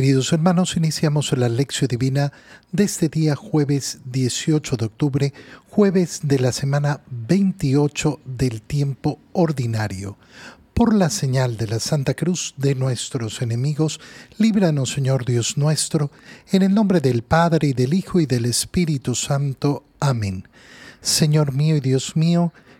Queridos hermanos, iniciamos la lección divina de este día jueves 18 de octubre, jueves de la semana 28 del tiempo ordinario. Por la señal de la Santa Cruz de nuestros enemigos, líbranos Señor Dios nuestro, en el nombre del Padre y del Hijo y del Espíritu Santo. Amén. Señor mío y Dios mío,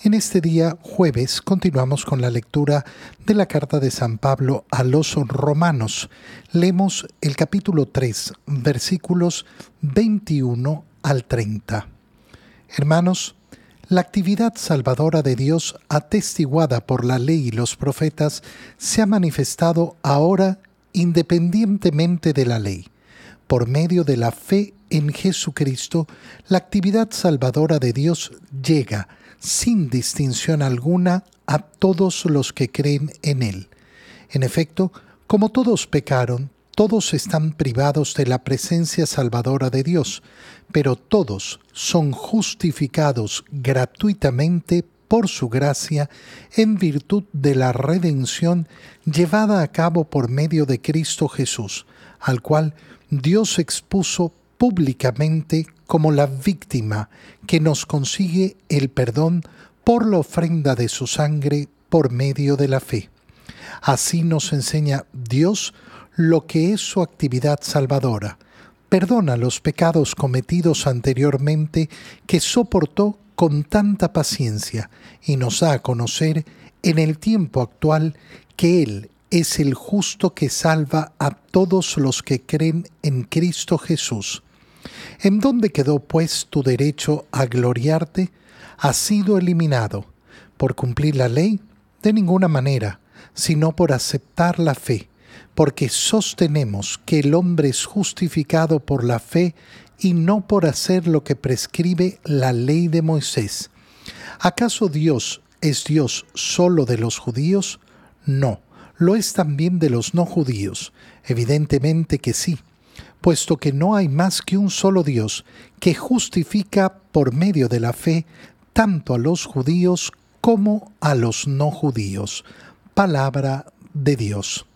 En este día jueves continuamos con la lectura de la carta de San Pablo a los romanos. Leemos el capítulo 3, versículos 21 al 30. Hermanos, la actividad salvadora de Dios atestiguada por la ley y los profetas se ha manifestado ahora independientemente de la ley. Por medio de la fe en Jesucristo, la actividad salvadora de Dios llega, sin distinción alguna, a todos los que creen en Él. En efecto, como todos pecaron, todos están privados de la presencia salvadora de Dios, pero todos son justificados gratuitamente por su gracia en virtud de la redención llevada a cabo por medio de Cristo Jesús, al cual Dios expuso públicamente como la víctima que nos consigue el perdón por la ofrenda de su sangre por medio de la fe. Así nos enseña Dios lo que es su actividad salvadora. Perdona los pecados cometidos anteriormente que soportó con tanta paciencia y nos da a conocer en el tiempo actual que Él es el justo que salva a todos los que creen en Cristo Jesús. ¿En dónde quedó pues tu derecho a gloriarte? Ha sido eliminado. ¿Por cumplir la ley? De ninguna manera, sino por aceptar la fe porque sostenemos que el hombre es justificado por la fe y no por hacer lo que prescribe la ley de Moisés. ¿Acaso Dios es Dios solo de los judíos? No, lo es también de los no judíos. Evidentemente que sí, puesto que no hay más que un solo Dios que justifica por medio de la fe tanto a los judíos como a los no judíos. Palabra de Dios.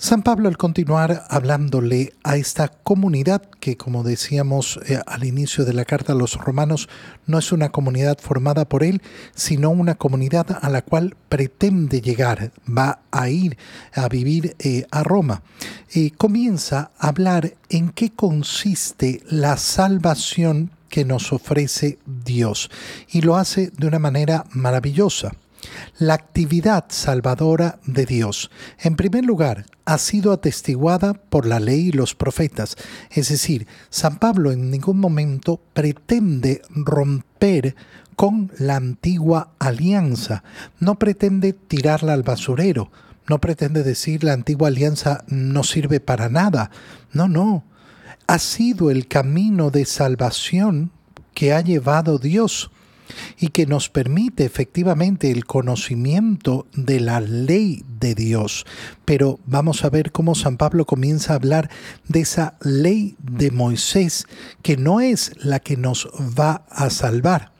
San Pablo al continuar hablándole a esta comunidad que como decíamos eh, al inicio de la carta a los romanos no es una comunidad formada por él, sino una comunidad a la cual pretende llegar, va a ir a vivir eh, a Roma. comienza a hablar en qué consiste la salvación que nos ofrece Dios y lo hace de una manera maravillosa. La actividad salvadora de Dios, en primer lugar, ha sido atestiguada por la ley y los profetas. Es decir, San Pablo en ningún momento pretende romper con la antigua alianza, no pretende tirarla al basurero, no pretende decir la antigua alianza no sirve para nada. No, no. Ha sido el camino de salvación que ha llevado Dios y que nos permite efectivamente el conocimiento de la ley de Dios. Pero vamos a ver cómo San Pablo comienza a hablar de esa ley de Moisés, que no es la que nos va a salvar.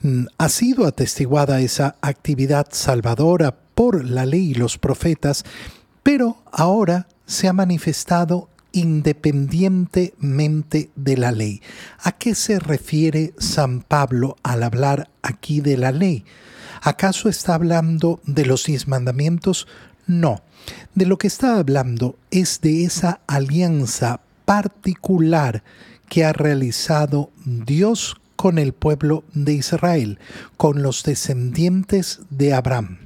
Mm, ha sido atestiguada esa actividad salvadora por la ley y los profetas, pero ahora se ha manifestado independientemente de la ley. ¿A qué se refiere San Pablo al hablar aquí de la ley? ¿Acaso está hablando de los diez mandamientos? No. De lo que está hablando es de esa alianza particular que ha realizado Dios con el pueblo de Israel, con los descendientes de Abraham,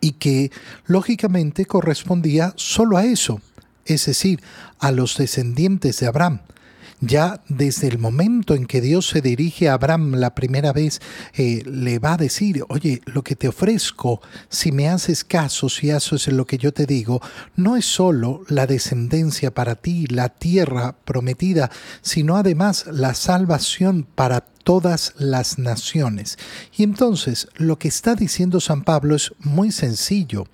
y que lógicamente correspondía solo a eso, es decir, a los descendientes de Abraham, Ya desde el momento en que Dios se dirige a Abraham la primera vez, eh, le va a decir, oye, lo que te ofrezco, si me haces caso, si haces lo que yo te digo, no es solo la descendencia para ti, la tierra prometida, sino además la salvación para todas las naciones. Y entonces lo que está diciendo San Pablo es muy sencillo.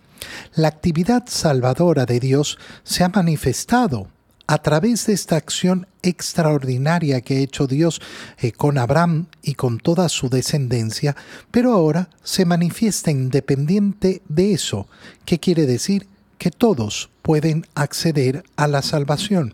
La actividad salvadora de Dios se ha manifestado a través de esta acción extraordinaria que ha hecho Dios eh, con Abraham y con toda su descendencia, pero ahora se manifiesta independiente de eso. ¿Qué quiere decir? Que todos pueden acceder a la salvación,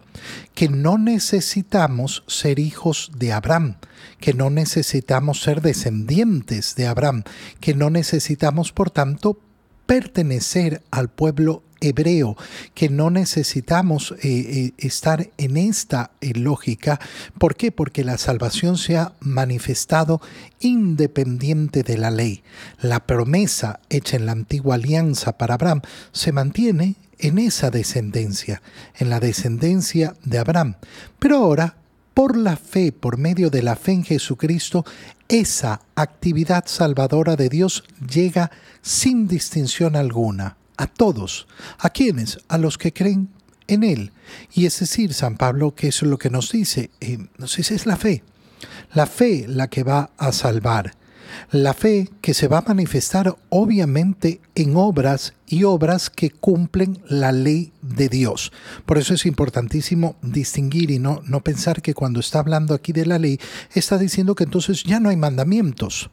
que no necesitamos ser hijos de Abraham, que no necesitamos ser descendientes de Abraham, que no necesitamos, por tanto, pertenecer al pueblo hebreo, que no necesitamos eh, eh, estar en esta eh, lógica. ¿Por qué? Porque la salvación se ha manifestado independiente de la ley. La promesa hecha en la antigua alianza para Abraham se mantiene en esa descendencia, en la descendencia de Abraham. Pero ahora por la fe, por medio de la fe en Jesucristo, esa actividad salvadora de Dios llega sin distinción alguna a todos. ¿A quiénes? A los que creen en Él. Y es decir, San Pablo, que es lo que nos dice, eh, nos dice es la fe. La fe la que va a salvar. La fe que se va a manifestar obviamente en obras y obras que cumplen la ley de Dios. Por eso es importantísimo distinguir y no, no pensar que cuando está hablando aquí de la ley está diciendo que entonces ya no hay mandamientos.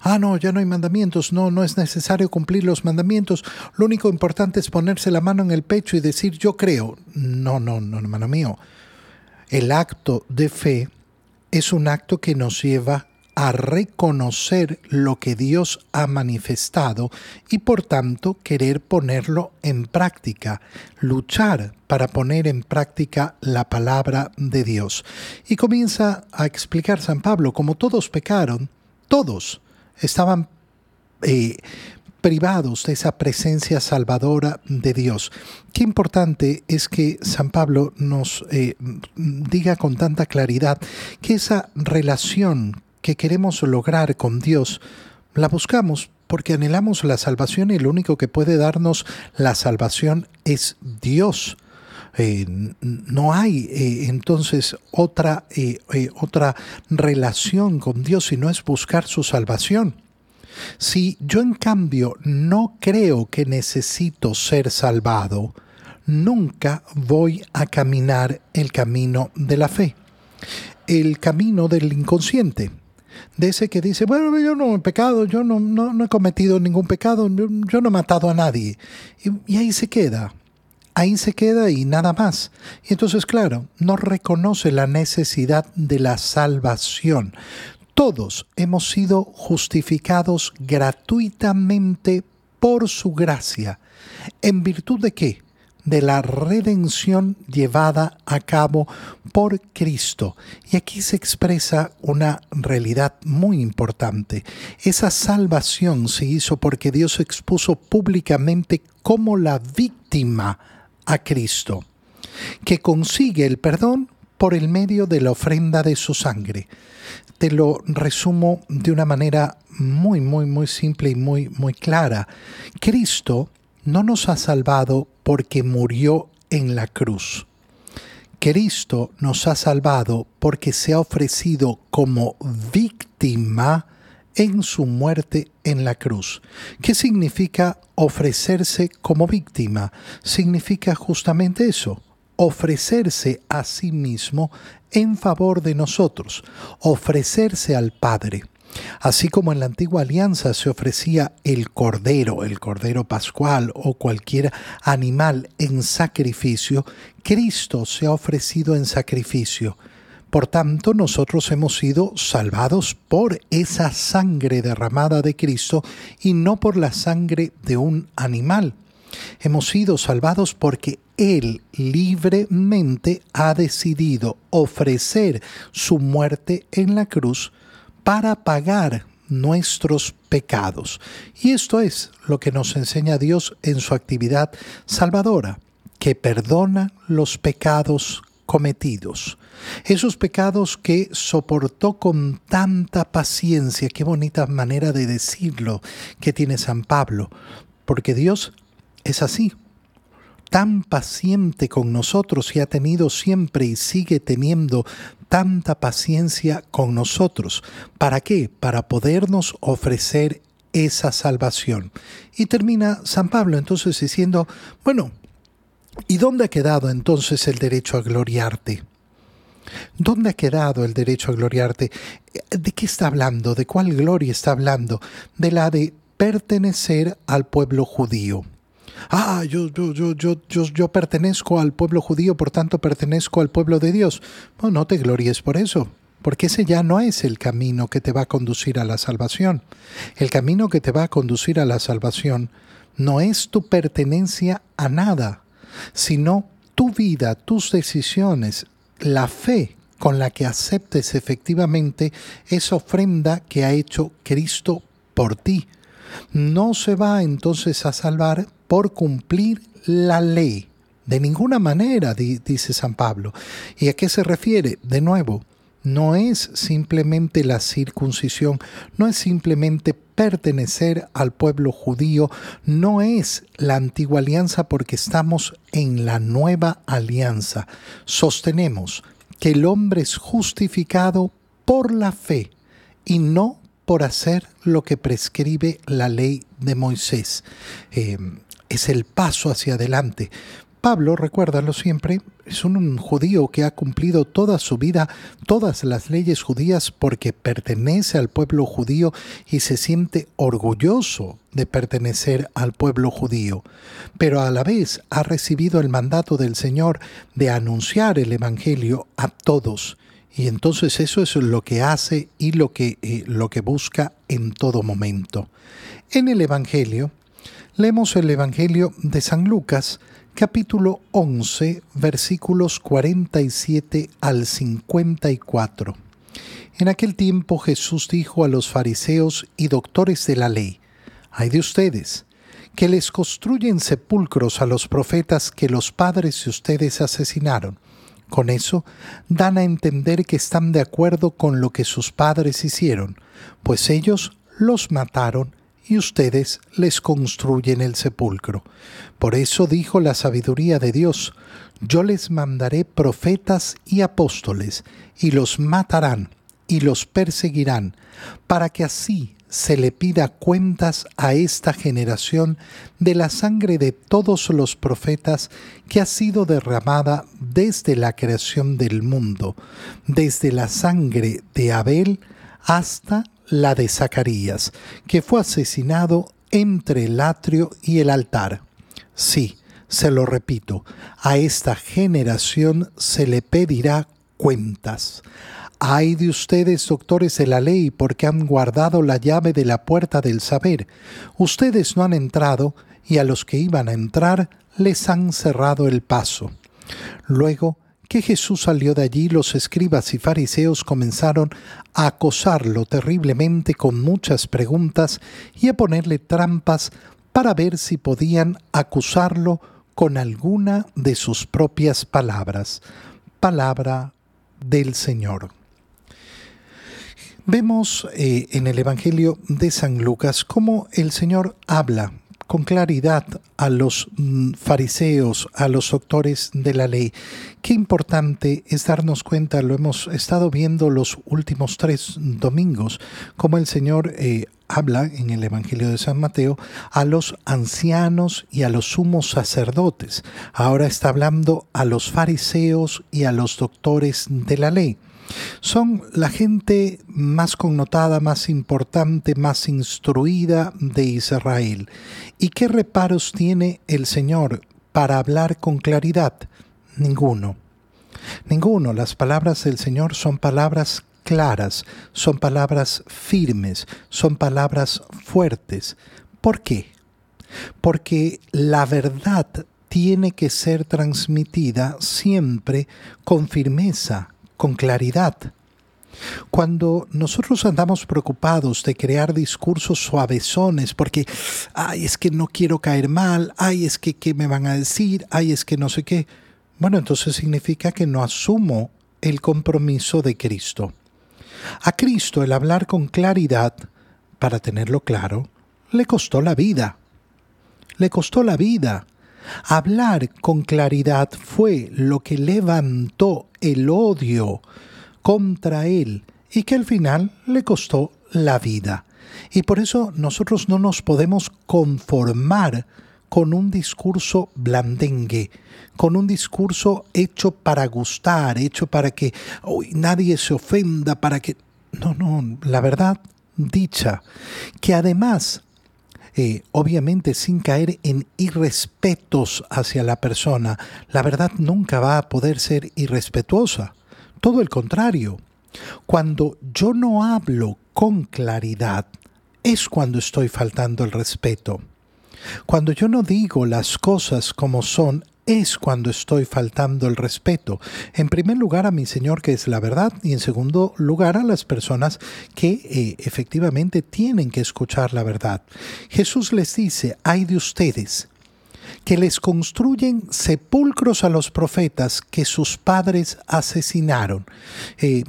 Ah, no, ya no hay mandamientos, no, no es necesario cumplir los mandamientos. Lo único importante es ponerse la mano en el pecho y decir yo creo. No, no, no, hermano mío. El acto de fe es un acto que nos lleva a reconocer lo que Dios ha manifestado y por tanto querer ponerlo en práctica, luchar para poner en práctica la palabra de Dios. Y comienza a explicar San Pablo, como todos pecaron, todos estaban eh, privados de esa presencia salvadora de Dios. Qué importante es que San Pablo nos eh, diga con tanta claridad que esa relación que queremos lograr con Dios, la buscamos porque anhelamos la salvación y lo único que puede darnos la salvación es Dios. Eh, no hay eh, entonces otra, eh, otra relación con Dios si no es buscar su salvación. Si yo en cambio no creo que necesito ser salvado, nunca voy a caminar el camino de la fe, el camino del inconsciente de ese que dice, bueno, yo no he pecado, yo no, no, he cometido ningún pecado, yo, no he matado a nadie. Y, ahí se queda, ahí se queda y nada más. Y entonces, claro, no reconoce la necesidad de la salvación. Todos hemos sido justificados gratuitamente por su gracia. ¿En virtud de qué? De la redención llevada a cabo por Cristo. Y aquí se expresa una realidad muy importante. Esa salvación se hizo porque Dios expuso públicamente como la víctima a Cristo, que consigue el perdón por el medio de la ofrenda de su sangre. Te lo resumo de una manera muy, muy, muy simple y muy, muy clara. Cristo no nos ha salvado porque murió en la cruz. Cristo nos ha salvado porque se ha ofrecido como víctima en su muerte en la cruz. ¿Qué significa ofrecerse como víctima? Significa justamente eso, ofrecerse a sí mismo en favor de nosotros, ofrecerse al Padre. Así como en la antigua alianza se ofrecía el cordero, el cordero pascual o cualquier animal en sacrificio, Cristo se ha ofrecido en sacrificio. Por tanto, nosotros hemos sido salvados por esa sangre derramada de Cristo y no por la sangre de un animal. Hemos sido salvados porque Él libremente ha decidido ofrecer su muerte en la cruz para pagar nuestros pecados. Y esto es lo que nos enseña Dios en su actividad salvadora, que perdona los pecados cometidos. Esos pecados que soportó con tanta paciencia, qué bonita manera de decirlo que tiene San Pablo, porque Dios es así, tan paciente con nosotros y ha tenido siempre y sigue teniendo tanta paciencia con nosotros. ¿Para qué? Para podernos ofrecer esa salvación. Y termina San Pablo entonces diciendo, bueno, ¿y dónde ha quedado entonces el derecho a gloriarte? ¿Dónde ha quedado el derecho a gloriarte? ¿De qué está hablando? ¿De cuál gloria está hablando? De la de pertenecer al pueblo judío. Ah, yo, yo, yo, yo, yo, yo pertenezco al pueblo judío, por tanto pertenezco al pueblo de Dios. No, no te glories por eso, porque ese ya no es el camino que te va a conducir a la salvación. El camino que te va a conducir a la salvación no es tu pertenencia a nada, sino tu vida, tus decisiones, la fe con la que aceptes efectivamente esa ofrenda que ha hecho Cristo por ti. No se va entonces a salvar por cumplir la ley. De ninguna manera, dice San Pablo. ¿Y a qué se refiere? De nuevo, no es simplemente la circuncisión, no es simplemente pertenecer al pueblo judío, no es la antigua alianza porque estamos en la nueva alianza. Sostenemos que el hombre es justificado por la fe y no por hacer lo que prescribe la ley de Moisés. Eh, es el paso hacia adelante. Pablo, recuérdalo siempre, es un judío que ha cumplido toda su vida todas las leyes judías porque pertenece al pueblo judío y se siente orgulloso de pertenecer al pueblo judío, pero a la vez ha recibido el mandato del Señor de anunciar el Evangelio a todos. Y entonces eso es lo que hace y lo que, eh, lo que busca en todo momento. En el Evangelio, leemos el Evangelio de San Lucas, capítulo 11, versículos 47 al 54. En aquel tiempo Jesús dijo a los fariseos y doctores de la ley, hay de ustedes, que les construyen sepulcros a los profetas que los padres de ustedes asesinaron. Con eso dan a entender que están de acuerdo con lo que sus padres hicieron, pues ellos los mataron y ustedes les construyen el sepulcro. Por eso dijo la sabiduría de Dios, yo les mandaré profetas y apóstoles, y los matarán y los perseguirán, para que así se le pida cuentas a esta generación de la sangre de todos los profetas que ha sido derramada desde la creación del mundo, desde la sangre de Abel hasta la de Zacarías, que fue asesinado entre el atrio y el altar. Sí, se lo repito, a esta generación se le pedirá cuentas. Ay de ustedes, doctores de la ley, porque han guardado la llave de la puerta del saber. Ustedes no han entrado, y a los que iban a entrar les han cerrado el paso. Luego que Jesús salió de allí, los escribas y fariseos comenzaron a acosarlo terriblemente con muchas preguntas y a ponerle trampas para ver si podían acusarlo con alguna de sus propias palabras. Palabra del Señor. Vemos eh, en el Evangelio de San Lucas cómo el Señor habla con claridad a los mm, fariseos, a los doctores de la ley. Qué importante es darnos cuenta, lo hemos estado viendo los últimos tres domingos, como el Señor eh, habla en el Evangelio de San Mateo a los ancianos y a los sumos sacerdotes. Ahora está hablando a los fariseos y a los doctores de la ley. Son la gente más connotada, más importante, más instruida de Israel. ¿Y qué reparos tiene el Señor para hablar con claridad? Ninguno. Ninguno. Las palabras del Señor son palabras claras, son palabras firmes, son palabras fuertes. ¿Por qué? Porque la verdad tiene que ser transmitida siempre con firmeza, con claridad. Cuando nosotros andamos preocupados de crear discursos suavezones porque, ay, es que no quiero caer mal, ay, es que qué me van a decir, ay, es que no sé qué, bueno, entonces significa que no asumo el compromiso de Cristo. A Cristo el hablar con claridad, para tenerlo claro, le costó la vida. Le costó la vida. Hablar con claridad fue lo que levantó el odio contra él y que al final le costó la vida. Y por eso nosotros no nos podemos conformar con un discurso blandengue, con un discurso hecho para gustar, hecho para que nadie se ofenda, para que... No, no, la verdad dicha, que además, eh, obviamente sin caer en irrespetos hacia la persona, la verdad nunca va a poder ser irrespetuosa. Todo el contrario. Cuando yo no hablo con claridad, es cuando estoy faltando el respeto. Cuando yo no digo las cosas como son, es cuando estoy faltando el respeto. En primer lugar a mi Señor, que es la verdad, y en segundo lugar a las personas que eh, efectivamente tienen que escuchar la verdad. Jesús les dice, hay de ustedes que les construyen sepulcros a los profetas que sus padres asesinaron. Eh,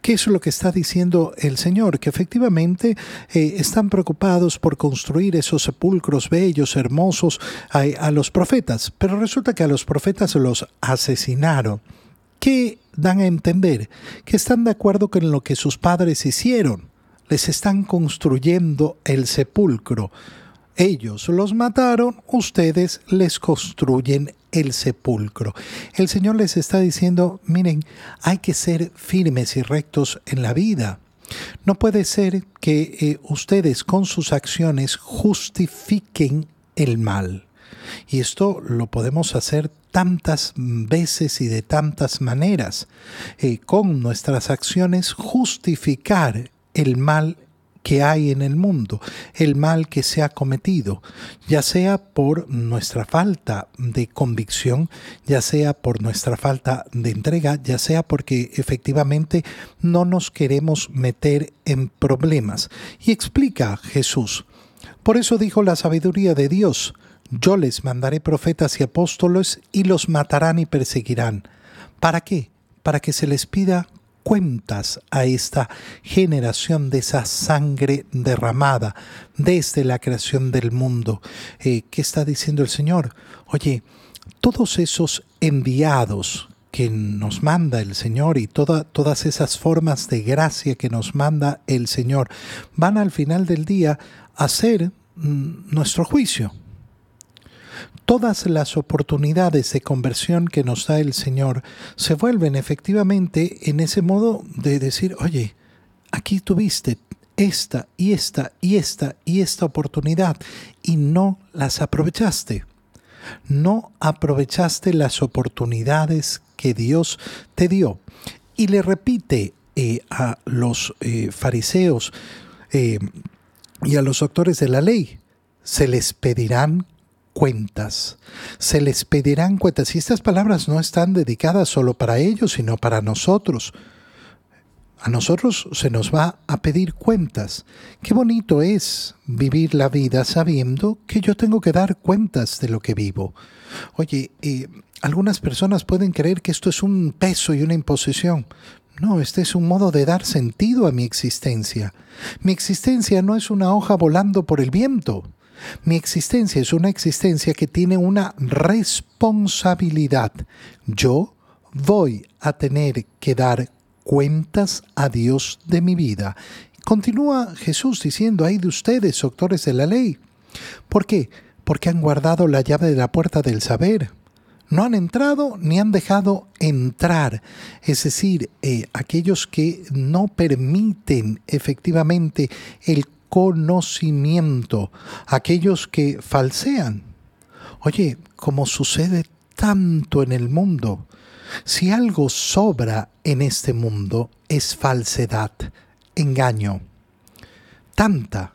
¿Qué es lo que está diciendo el Señor? Que efectivamente eh, están preocupados por construir esos sepulcros bellos, hermosos a, los profetas, pero resulta que a los profetas los asesinaron. ¿Qué dan a entender? Que están de acuerdo con lo que sus padres hicieron. Les están construyendo el sepulcro. Ellos los mataron, ustedes les construyen el sepulcro. El Señor les está diciendo, miren, hay que ser firmes y rectos en la vida. No puede ser que eh, ustedes con sus acciones justifiquen el mal. Y esto lo podemos hacer tantas veces y de tantas maneras. Eh, con nuestras acciones justificar el mal que hay en el mundo, el mal que se ha cometido, ya sea por nuestra falta de convicción, ya sea por nuestra falta de entrega, ya sea porque efectivamente no nos queremos meter en problemas. Y explica Jesús. Por eso dijo la sabiduría de Dios, yo les mandaré profetas y apóstoles y los matarán y perseguirán. ¿Para qué? Para que se les pida cuentas a esta generación de esa sangre derramada desde la creación del mundo. Eh, ¿Qué está diciendo el Señor? Oye, todos esos enviados que nos manda el Señor y todas esas formas de gracia que nos manda el Señor van al final del día a ser mm, nuestro juicio todas las oportunidades de conversión que nos da el Señor se vuelven efectivamente en ese modo de decir, oye, aquí tuviste esta y esta y esta y esta oportunidad y no las aprovechaste. No aprovechaste las oportunidades que Dios te dio. Y le repite eh, a los eh, fariseos eh, y a los doctores de la ley, se les pedirán cuentas. Se les pedirán cuentas. Y estas palabras no están dedicadas solo para ellos, sino para nosotros. A nosotros se nos va a pedir cuentas. Qué bonito es vivir la vida sabiendo que yo tengo que dar cuentas de lo que vivo. Oye, eh, algunas personas pueden creer que esto es un peso y una imposición. No, este es un modo de dar sentido a mi existencia. Mi existencia no es una hoja volando por el viento. Mi existencia es una existencia que tiene una responsabilidad. Yo voy a tener que dar cuentas a Dios de mi vida. Continúa Jesús diciendo, hay de ustedes, doctores de la ley. ¿Por qué? Porque han guardado la llave de la puerta del saber. No han entrado ni han dejado entrar. Es decir, eh, aquellos que no permiten efectivamente el conocimiento, aquellos que falsean. Oye, como sucede tanto en el mundo, si algo sobra en este mundo es falsedad, engaño. Tanta,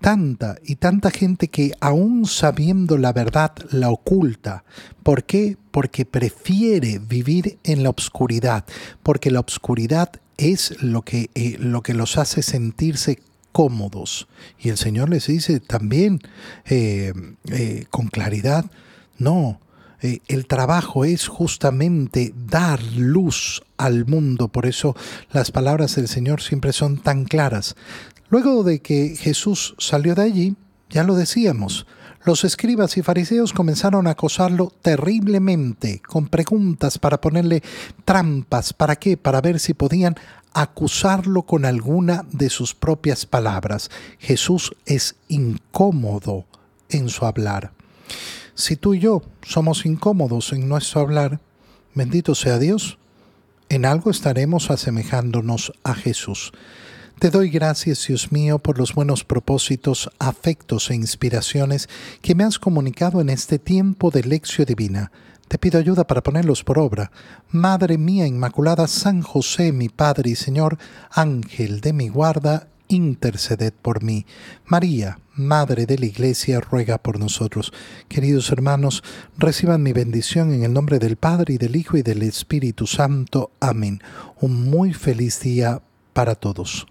tanta y tanta gente que aún sabiendo la verdad la oculta. ¿Por qué? Porque prefiere vivir en la oscuridad, porque la oscuridad es lo que, eh, lo que los hace sentirse cómodos. Y el Señor les dice también eh, eh, con claridad, no, eh, el trabajo es justamente dar luz al mundo, por eso las palabras del Señor siempre son tan claras. Luego de que Jesús salió de allí, ya lo decíamos, los escribas y fariseos comenzaron a acosarlo terriblemente, con preguntas para ponerle trampas. ¿Para qué? Para ver si podían acusarlo con alguna de sus propias palabras. Jesús es incómodo en su hablar. Si tú y yo somos incómodos en nuestro hablar, bendito sea Dios, en algo estaremos asemejándonos a Jesús. Te doy gracias, Dios mío, por los buenos propósitos, afectos e inspiraciones que me has comunicado en este tiempo de lección divina. Te pido ayuda para ponerlos por obra. Madre mía Inmaculada, San José, mi Padre y Señor, Ángel de mi guarda, interceded por mí. María, Madre de la Iglesia, ruega por nosotros. Queridos hermanos, reciban mi bendición en el nombre del Padre y del Hijo y del Espíritu Santo. Amén. Un muy feliz día para todos.